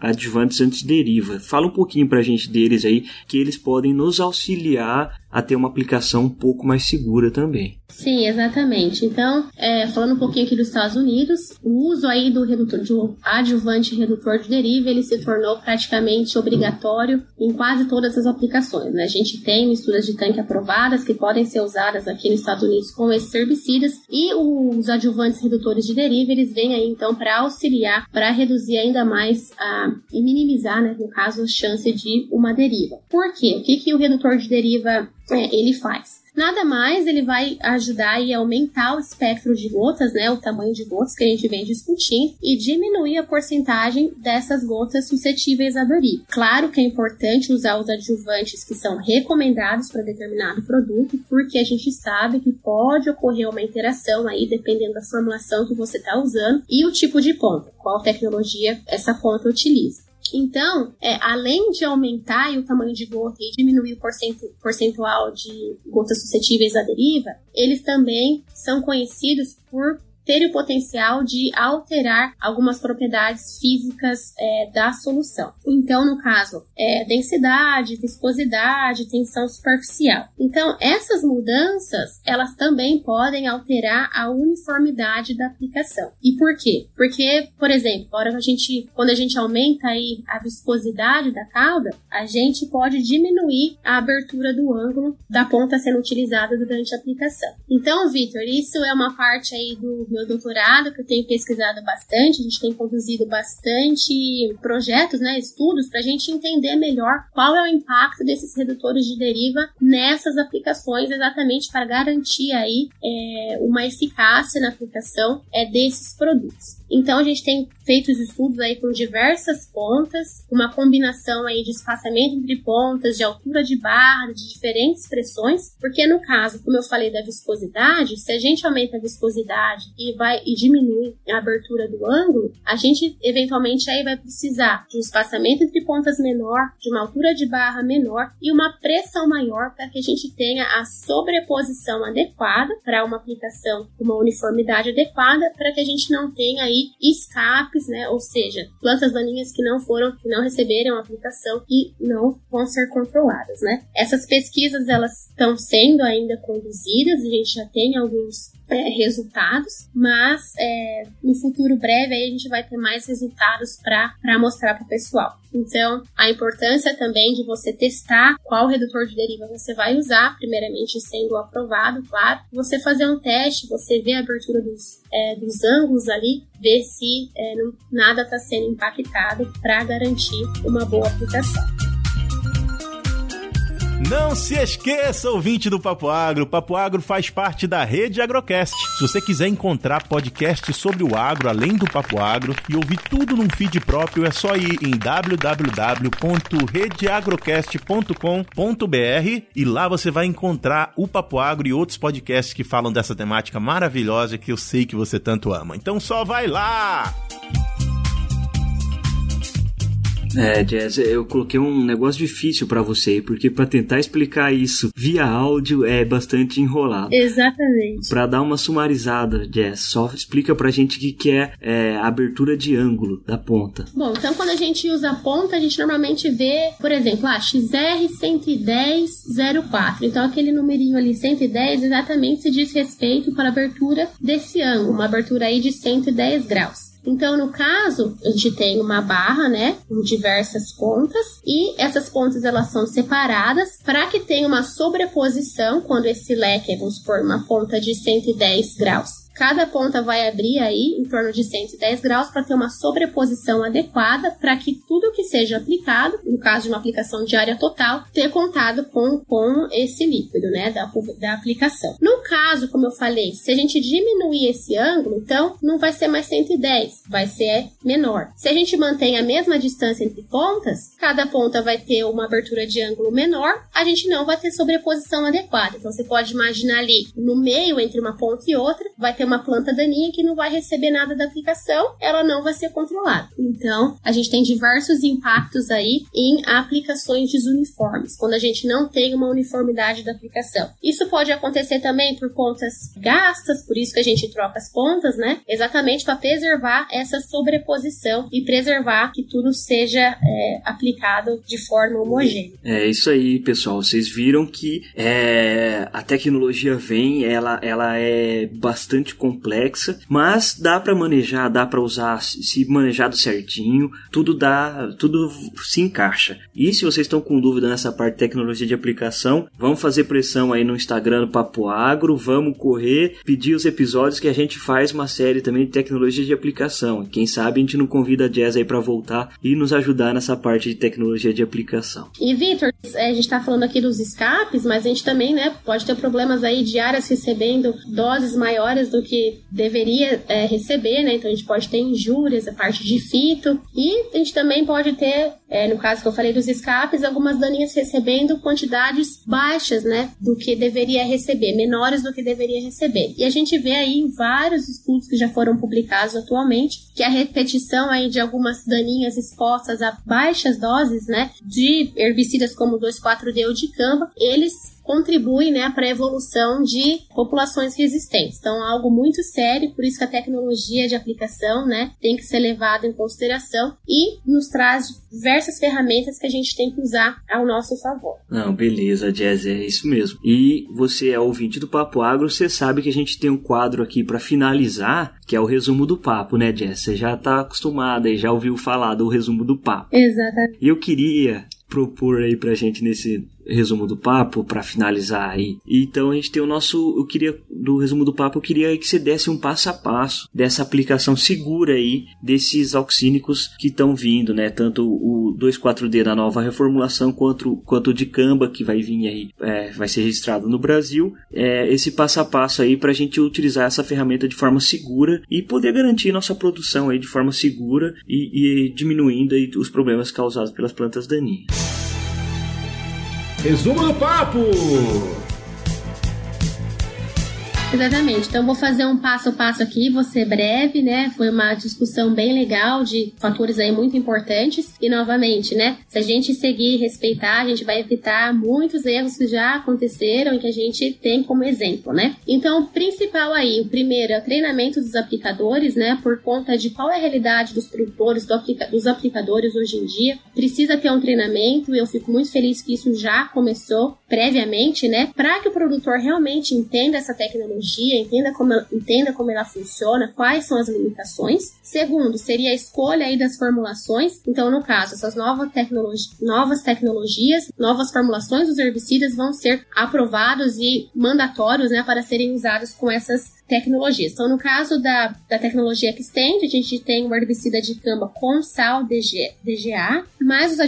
S2: adjuvantes antideriva. Fala um pouquinho pra gente deles aí, que eles podem nos auxiliar a ter uma aplicação um pouco mais segura também.
S4: Sim, exatamente. Então, é, falando um pouquinho aqui dos Estados Unidos, o uso aí do redutor, de adjuvante redutor de deriva, ele se tornou praticamente obrigatório em quase todas as aplicações. Né? A gente tem misturas de tanque aprovadas que podem ser usadas aqui nos Estados Unidos com esses herbicidas e os adjuvantes redutores de deriva, eles vêm aí então para auxiliar, para reduzir ainda mais a, e minimizar, né, no caso, a chance de uma deriva. Por quê? O que, que o redutor de deriva é, ele faz? Nada mais, ele vai ajudar a aumentar o espectro de gotas, né, o tamanho de gotas que a gente vem discutindo, e diminuir a porcentagem dessas gotas suscetíveis a doriva. Claro que é importante usar os adjuvantes que são recomendados para determinado produto, porque a gente sabe que pode ocorrer uma interação aí, dependendo da formulação que você está usando e o tipo de ponta, qual tecnologia essa ponta utiliza. Então, é, além de aumentar o tamanho de gota e diminuir o percentual de gotas suscetíveis à deriva, eles também são conhecidos por ter o potencial de alterar algumas propriedades físicas é, da solução. Então, no caso, é, densidade, viscosidade, tensão superficial. Então, essas mudanças, elas também podem alterar a uniformidade da aplicação. E por quê? Porque, por exemplo, a gente, quando a gente aumenta aí a viscosidade da cauda, a gente pode diminuir a abertura do ângulo da ponta sendo utilizada durante a aplicação. Então, Vitor, isso é uma parte aí do meu doutorado, que eu tenho pesquisado bastante, a gente tem conduzido bastante projetos, né, estudos, para a gente entender melhor qual é o impacto desses redutores de deriva nessas aplicações, exatamente para garantir aí é, uma eficácia na aplicação é, desses produtos. Então a gente tem feito os estudos aí com diversas pontas, uma combinação aí de espaçamento entre pontas, de altura de barra, de diferentes pressões, porque no caso, como eu falei da viscosidade, se a gente aumenta a viscosidade e vai e diminui a abertura do ângulo, a gente eventualmente aí vai precisar de um espaçamento entre pontas menor, de uma altura de barra menor e uma pressão maior para que a gente tenha a sobreposição adequada para uma aplicação com uma uniformidade adequada para que a gente não tenha aí né? Ou seja, plantas daninhas que não foram, que não receberam aplicação e não vão ser controladas, né? Essas pesquisas elas estão sendo ainda conduzidas, a gente já tem alguns é, resultados, mas é, no futuro breve aí a gente vai ter mais resultados para mostrar para o pessoal. Então, a importância também de você testar qual redutor de deriva você vai usar, primeiramente sendo aprovado, claro. Você fazer um teste, você ver a abertura dos, é, dos ângulos ali, ver se é, não, nada está sendo impactado para garantir uma boa aplicação.
S1: Não se esqueça, ouvinte do Papo Agro. Papo Agro faz parte da rede Agrocast. Se você quiser encontrar podcast sobre o agro, além do Papo Agro, e ouvir tudo num feed próprio, é só ir em www.redeagrocast.com.br e lá você vai encontrar o Papo Agro e outros podcasts que falam dessa temática maravilhosa que eu sei que você tanto ama. Então só vai lá!
S2: É, Jazz, eu coloquei um negócio difícil para você, porque para tentar explicar isso via áudio é bastante enrolado.
S4: Exatamente.
S2: Para dar uma sumarizada, Jazz, só explica pra gente o que, que é, é a abertura de ângulo da ponta.
S4: Bom, então quando a gente usa a ponta, a gente normalmente vê, por exemplo, a XR 11004. Então aquele numerinho ali 110 exatamente se diz respeito para a abertura desse ângulo, uma abertura aí de 110 graus. Então, no caso, a gente tem uma barra, né, com diversas pontas e essas pontas elas são separadas para que tenha uma sobreposição quando esse leque, vamos supor, uma ponta de 110 graus Cada ponta vai abrir aí em torno de 110 graus para ter uma sobreposição adequada para que tudo que seja aplicado, no caso de uma aplicação de área total, ter contato com, com esse líquido, né, da, da aplicação. No caso, como eu falei, se a gente diminuir esse ângulo, então não vai ser mais 110, vai ser menor. Se a gente mantém a mesma distância entre pontas, cada ponta vai ter uma abertura de ângulo menor, a gente não vai ter sobreposição adequada. Então você pode imaginar ali no meio entre uma ponta e outra, vai ter ter uma planta daninha que não vai receber nada da aplicação, ela não vai ser controlada. Então, a gente tem diversos impactos aí em aplicações desuniformes, quando a gente não tem uma uniformidade da aplicação. Isso pode acontecer também por pontas gastas, por isso que a gente troca as pontas, né? Exatamente para preservar essa sobreposição e preservar que tudo seja é, aplicado de forma homogênea.
S2: É isso aí, pessoal. Vocês viram que é, a tecnologia vem, ela, ela é bastante bastante complexa, mas dá para manejar, dá para usar, se manejado certinho, tudo dá, tudo se encaixa. E se vocês estão com dúvida nessa parte de tecnologia de aplicação, vamos fazer pressão aí no Instagram do Papo Agro, vamos correr, pedir os episódios que a gente faz uma série também de tecnologia de aplicação. Quem sabe a gente não convida a Jazz aí para voltar e nos ajudar nessa parte de tecnologia de aplicação.
S4: E Vitor, é, a gente está falando aqui dos escapes, mas a gente também, né, pode ter problemas aí de áreas recebendo doses maiores do que deveria é, receber, né? Então a gente pode ter injúrias, a parte de fito, e a gente também pode ter, é, no caso que eu falei dos escapes, algumas daninhas recebendo quantidades baixas, né? Do que deveria receber, menores do que deveria receber. E a gente vê aí em vários estudos que já foram publicados atualmente que a repetição aí de algumas daninhas expostas a baixas doses, né? De herbicidas como 2,4-D ou de camba, eles contribui né, para a evolução de populações resistentes. Então, é algo muito sério, por isso que a tecnologia de aplicação né, tem que ser levada em consideração e nos traz diversas ferramentas que a gente tem que usar ao nosso favor.
S2: Não, beleza, Jazz, é isso mesmo. E você é ouvinte do Papo Agro, você sabe que a gente tem um quadro aqui para finalizar, que é o resumo do papo, né, Jazz? Você já está acostumada e já ouviu falar do resumo do papo.
S4: Exatamente.
S2: E eu queria propor aí pra gente nesse resumo do papo para finalizar aí. Então a gente tem o nosso, eu queria do resumo do papo, eu queria que você desse um passo a passo dessa aplicação segura aí desses oxínicos que estão vindo, né? Tanto o 2,4-D da nova reformulação quanto quanto o de Camba que vai vir aí, é, vai ser registrado no Brasil. É, esse passo a passo aí para a gente utilizar essa ferramenta de forma segura e poder garantir nossa produção aí de forma segura e, e diminuindo aí os problemas causados pelas plantas daninhas.
S1: Resumo do papo!
S4: Exatamente. Então vou fazer um passo a passo aqui, vou ser breve, né? Foi uma discussão bem legal de fatores aí muito importantes. E novamente, né? Se a gente seguir e respeitar, a gente vai evitar muitos erros que já aconteceram e que a gente tem como exemplo, né? Então, o principal aí, o primeiro é o treinamento dos aplicadores, né? Por conta de qual é a realidade dos produtores, do aplica dos aplicadores hoje em dia. Precisa ter um treinamento e eu fico muito feliz que isso já começou previamente, né? Para que o produtor realmente entenda essa tecnologia entenda como, entenda como ela funciona, quais são as limitações. Segundo, seria a escolha aí das formulações. Então, no caso, essas novas, tecnologi novas tecnologias, novas formulações dos herbicidas vão ser aprovados e mandatórios né, para serem usados com essas tecnologias. Então, no caso da, da tecnologia Xtend, a gente tem o herbicida de camba com sal DG, DGA, mais os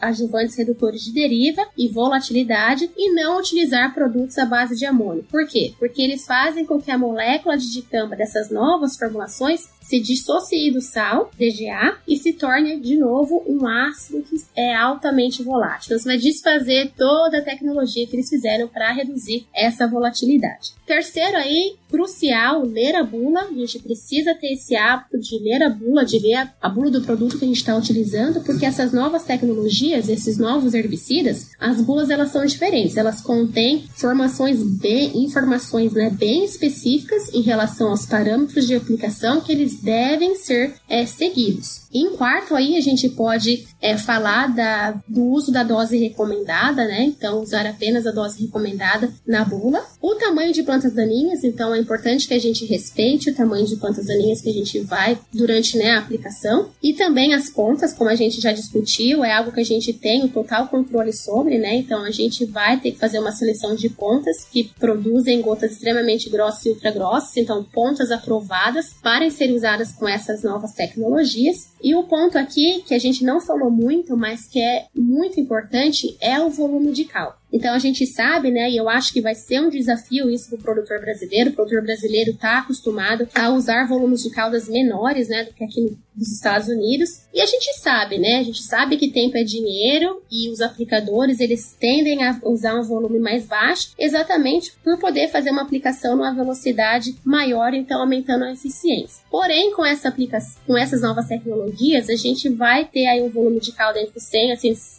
S4: adjuvantes redutores de deriva e volatilidade, e não utilizar produtos à base de amônio. Por quê? Porque eles fazem com que a molécula de dicamba dessas novas formulações se dissocie do sal, DGA, e se torne de novo um ácido que é altamente volátil. Então, você vai desfazer toda a tecnologia que eles fizeram para reduzir essa volatilidade. Terceiro aí, crucial, ler a bula. A gente precisa ter esse hábito de ler a bula, de ler a, a bula do produto que a gente está utilizando, porque essas novas tecnologias, esses novos herbicidas, as bulas elas são diferentes. Elas contêm informações bem, informações né, bem específicas em relação aos parâmetros de aplicação que eles devem ser é, seguidos. Em quarto, aí a gente pode é, falar da, do uso da dose recomendada, né? Então, usar apenas a dose recomendada na bula. O tamanho de plantas daninhas, então é importante que a gente respeite o tamanho de quantas aninhas que a gente vai durante né, a aplicação. E também as pontas, como a gente já discutiu, é algo que a gente tem o total controle sobre, né? Então a gente vai ter que fazer uma seleção de pontas que produzem gotas extremamente grossas e ultra grossas, então pontas aprovadas para serem usadas com essas novas tecnologias. E o ponto aqui que a gente não falou muito, mas que é muito importante, é o volume de cálculo. Então a gente sabe, né, e eu acho que vai ser um desafio isso para o produtor brasileiro. O produtor brasileiro está acostumado a usar volumes de caldas menores, né, do que aqui nos Estados Unidos. E a gente sabe, né, a gente sabe que tempo é dinheiro e os aplicadores eles tendem a usar um volume mais baixo, exatamente por poder fazer uma aplicação numa velocidade maior, então aumentando a eficiência. Porém, com essa aplicação, com essas novas tecnologias, a gente vai ter aí um volume de calda entre 100 a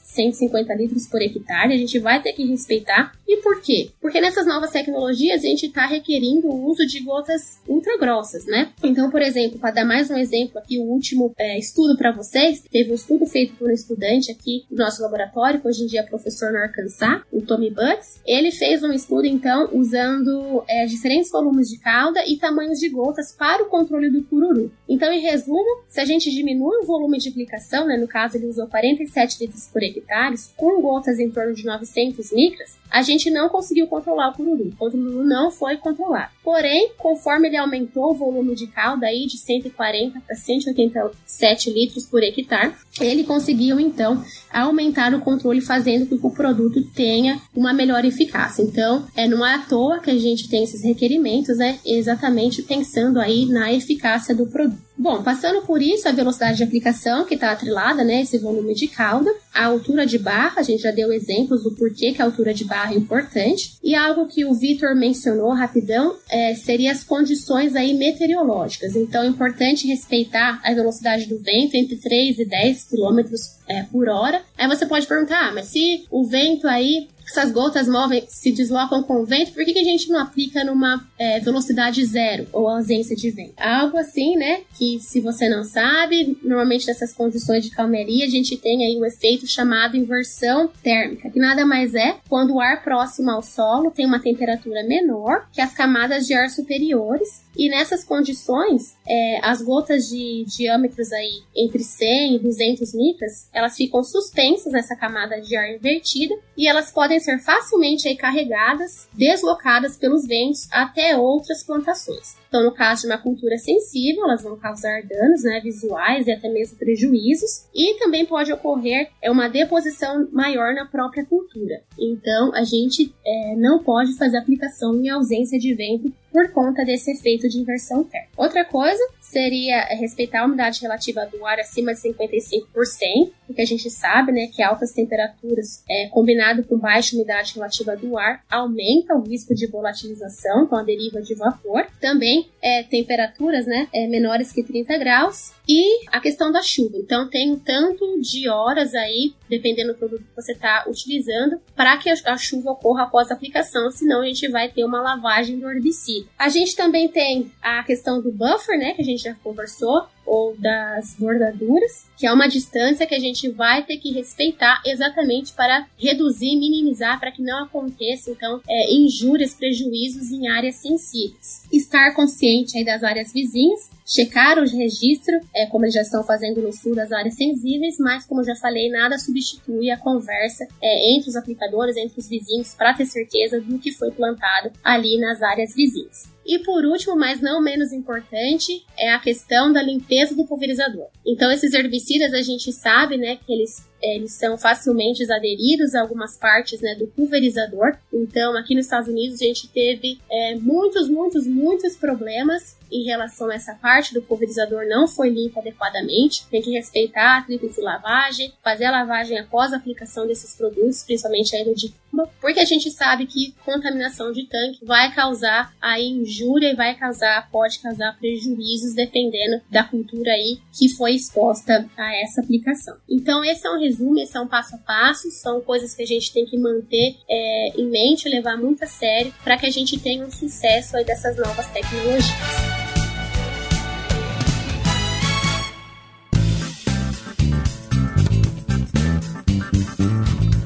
S4: 150 litros por hectare. A gente vai ter que respeitar. E por quê? Porque nessas novas tecnologias a gente está requerindo o uso de gotas ultra grossas, né? Então, por exemplo, para dar mais um exemplo aqui, o último é, estudo para vocês, teve um estudo feito por um estudante aqui do nosso laboratório, que hoje em dia é professor no Arkansas, o Tommy Butts. Ele fez um estudo, então, usando é, diferentes volumes de calda e tamanhos de gotas para o controle do cururu. Então, em resumo, se a gente diminui o volume de aplicação, né, no caso ele usou 47 litros por hectare, com gotas em torno de 900 micras, a gente não conseguiu controlar o cururu. O cururu não foi controlado. Porém, conforme ele aumentou o volume de calda aí de 140 para 187 litros por hectare, ele conseguiu então aumentar o controle, fazendo com que o produto tenha uma melhor eficácia. Então, é não é à toa que a gente tem esses requerimentos, né? Exatamente pensando aí na eficácia do produto. Bom, passando por isso, a velocidade de aplicação, que está atrelada, né, esse volume de calda, a altura de barra, a gente já deu exemplos do porquê que a altura de barra é importante, e algo que o Vitor mencionou rapidão, é, seria as condições aí meteorológicas. Então, é importante respeitar a velocidade do vento entre 3 e 10 km é, por hora. Aí você pode perguntar, ah, mas se o vento aí essas gotas movem, se deslocam com o vento, por que, que a gente não aplica numa é, velocidade zero ou ausência de vento? Algo assim, né? Que se você não sabe, normalmente nessas condições de calmeria, a gente tem aí o um efeito chamado inversão térmica, que nada mais é quando o ar próximo ao solo tem uma temperatura menor que as camadas de ar superiores e nessas condições, é, as gotas de diâmetros aí entre 100 e 200 micras, elas ficam suspensas nessa camada de ar invertida e elas podem ser facilmente aí carregadas, deslocadas pelos ventos até outras plantações. Então, no caso de uma cultura sensível, elas vão causar danos né, visuais e até mesmo prejuízos, e também pode ocorrer é, uma deposição maior na própria cultura. Então, a gente é, não pode fazer aplicação em ausência de vento por conta desse efeito de inversão térmica. Outra coisa seria respeitar a umidade relativa do ar acima de 55%, porque a gente sabe né, que altas temperaturas é, combinado com baixa umidade relativa do ar aumenta o risco de volatilização com a deriva de vapor. Também é, temperaturas né, é, menores que 30 graus e a questão da chuva. Então tem um tanto de horas aí, dependendo do produto que você está utilizando, para que a chuva ocorra após a aplicação, senão a gente vai ter uma lavagem do herbicida. A gente também tem a questão do buffer, né, que a gente já conversou, ou das bordaduras, que é uma distância que a gente vai ter que respeitar exatamente para reduzir, minimizar, para que não aconteça, então, é, injúrias, prejuízos em áreas sensíveis. Estar consciente aí das áreas vizinhas, checar o registro, é, como eles já estão fazendo no sul das áreas sensíveis, mas como eu já falei, nada substitui a conversa é, entre os aplicadores, entre os vizinhos, para ter certeza do que foi plantado ali nas áreas vizinhas. E por último, mas não menos importante, é a questão da limpeza do pulverizador. Então, esses herbicidas a gente sabe, né, que eles eles são facilmente aderidos a algumas partes né, do pulverizador. Então, aqui nos Estados Unidos, a gente teve é, muitos, muitos, muitos problemas em relação a essa parte do pulverizador não foi limpa adequadamente. Tem que respeitar a tríplice lavagem, fazer a lavagem após a aplicação desses produtos, principalmente a de porque a gente sabe que contaminação de tanque vai causar a injúria e vai causar, pode causar prejuízos dependendo da cultura aí que foi exposta a essa aplicação. Então, esse é um resumo, esse é um passo a passo, são coisas que a gente tem que manter é, em mente, levar muito a sério, para que a gente tenha um sucesso aí dessas novas tecnologias.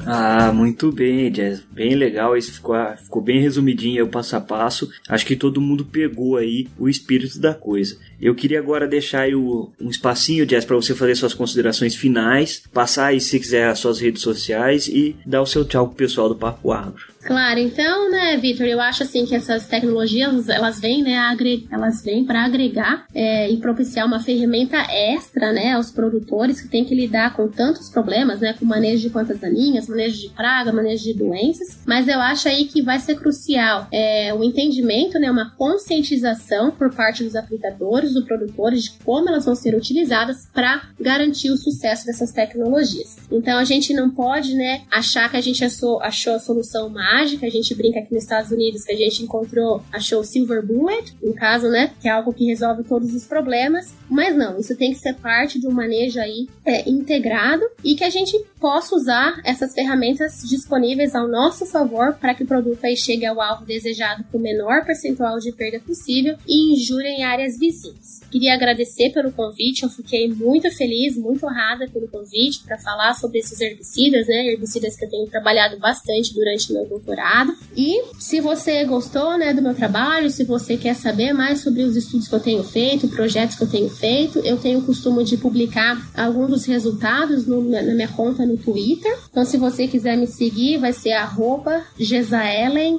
S2: Ah, muito bem, Jazz. Bem legal. Isso ficou, ficou bem resumidinho o passo a passo. Acho que todo mundo pegou aí o espírito da coisa. Eu queria agora deixar aí o, um espacinho, Jazz, para você fazer suas considerações finais, passar aí, se quiser, as suas redes sociais e dar o seu tchau pro pessoal do Papo Agro.
S4: Claro, então, né, Vitor, eu acho assim que essas tecnologias elas vêm, né, agre... elas vêm para agregar é, e propiciar uma ferramenta extra, né, aos produtores que têm que lidar com tantos problemas, né, com manejo de plantas daninhas, manejo de praga, manejo de doenças. Mas eu acho aí que vai ser crucial é, o entendimento, né, uma conscientização por parte dos aplicadores, dos produtores, de como elas vão ser utilizadas para garantir o sucesso dessas tecnologias. Então a gente não pode, né, achar que a gente achou, achou a solução mágica. A gente brinca aqui nos Estados Unidos que a gente encontrou, achou o Silver Bullet, no caso, né? Que é algo que resolve todos os problemas. Mas não, isso tem que ser parte de um manejo aí é, integrado e que a gente possa usar essas ferramentas disponíveis ao nosso favor para que o produto aí chegue ao alvo desejado com o menor percentual de perda possível e injúria em áreas vizinhas. Queria agradecer pelo convite, eu fiquei muito feliz, muito honrada pelo convite para falar sobre esses herbicidas, né? Herbicidas que eu tenho trabalhado bastante durante meu doutorado. E se você gostou, né, do meu trabalho, se você quer saber mais sobre os estudos que eu tenho feito, projetos que eu tenho feito, eu tenho o costume de publicar alguns dos resultados no, na minha conta no Twitter. Então, se você quiser me seguir, vai ser Gesaelen,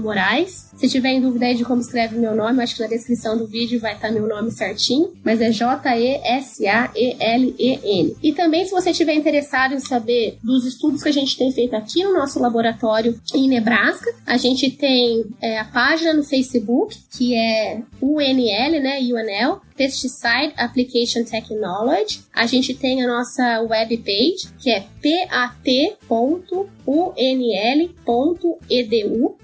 S4: Moraes. Se tiver em dúvida aí de como escreve meu nome, acho que na descrição do vídeo vai estar meu nome certinho, mas é J-E-S-A-E-L-E-N. E também, se você estiver interessado em saber dos estudos que a gente tem feito aqui no nosso laboratório em Nebraska, a gente tem é, a página no Facebook, que é UNL, né, UNL, Pesticide Application Technology. A gente tem a nossa web page, que é pat.unl.edu.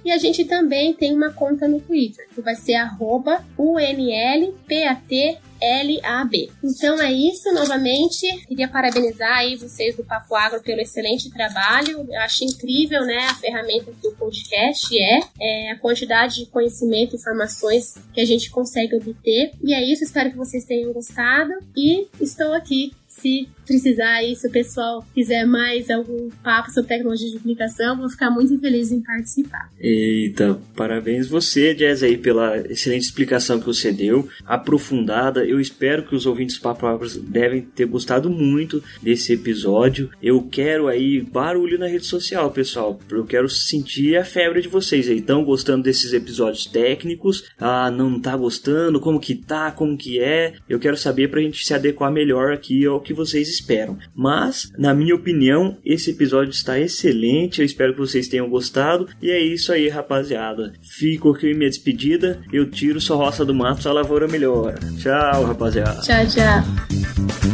S4: E a gente também tem uma conta no Twitter, que vai ser arroba unlpat LAB. Então é isso, novamente. Queria parabenizar aí vocês do Papo Agro pelo excelente trabalho. Eu acho incrível, né, a ferramenta que o podcast é, é a quantidade de conhecimento e informações que a gente consegue obter. E é isso, espero que vocês tenham gostado e estou aqui se precisar aí, se o pessoal quiser mais algum papo sobre tecnologia de comunicação, vou ficar muito feliz em participar.
S2: Eita, parabéns você, Jazz, aí, pela excelente explicação que você deu, aprofundada. Eu espero que os ouvintes Papo devem ter gostado muito desse episódio. Eu quero aí barulho na rede social, pessoal. Eu quero sentir a febre de vocês aí. Estão gostando desses episódios técnicos? Ah, não tá gostando? Como que tá? Como que é? Eu quero saber pra gente se adequar melhor aqui ao que vocês esperam. Mas, na minha opinião, esse episódio está excelente. Eu espero que vocês tenham gostado. E é isso aí, rapaziada. Fico aqui minha despedida. Eu tiro sua roça do mato, sua lavoura melhora. Tchau, rapaziada.
S4: Tchau, tchau.